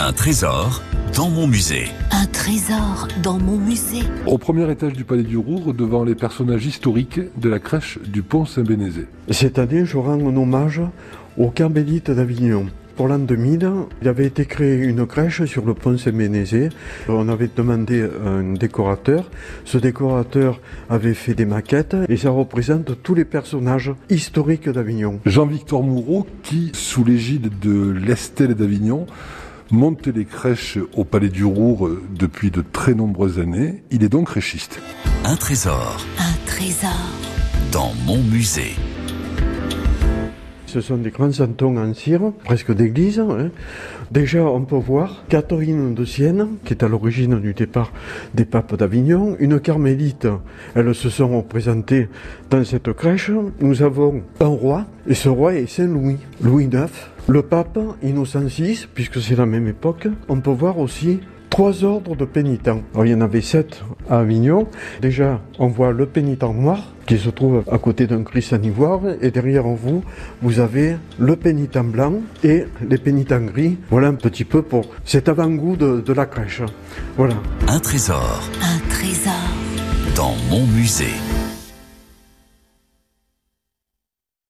Un trésor dans mon musée. Un trésor dans mon musée. Au premier étage du Palais du Rouvre, devant les personnages historiques de la crèche du pont Saint-Bénézé. Cette année, je rends un hommage aux Carmélites d'Avignon. Pour l'an 2000, il avait été créé une crèche sur le pont Saint-Bénézé. On avait demandé un décorateur. Ce décorateur avait fait des maquettes et ça représente tous les personnages historiques d'Avignon. Jean-Victor Moureau, qui, sous l'égide de l'Estelle d'Avignon, monte les crèches au Palais du Roure depuis de très nombreuses années. Il est donc crèchiste. Un trésor Un trésor dans mon musée. Ce sont des grands santons en cire, presque d'église. hein. Déjà, on peut voir Catherine de Sienne, qui est à l'origine du départ des papes d'Avignon, une carmélite. Elles se sont représentées dans cette crèche. Nous avons un roi, et ce roi est Saint-Louis, Louis IX. Le pape, Innocent VI, puisque c'est la même époque. On peut voir aussi trois ordres de pénitents. Alors, il y en avait sept à Avignon. Déjà, on voit le pénitent noir qui se trouve à côté d'un Christ en ivoire et derrière vous, vous avez le pénitent blanc et les pénitents gris. Voilà un petit peu pour cet avant-goût de, de la crèche. Voilà. Un trésor Un trésor dans mon musée.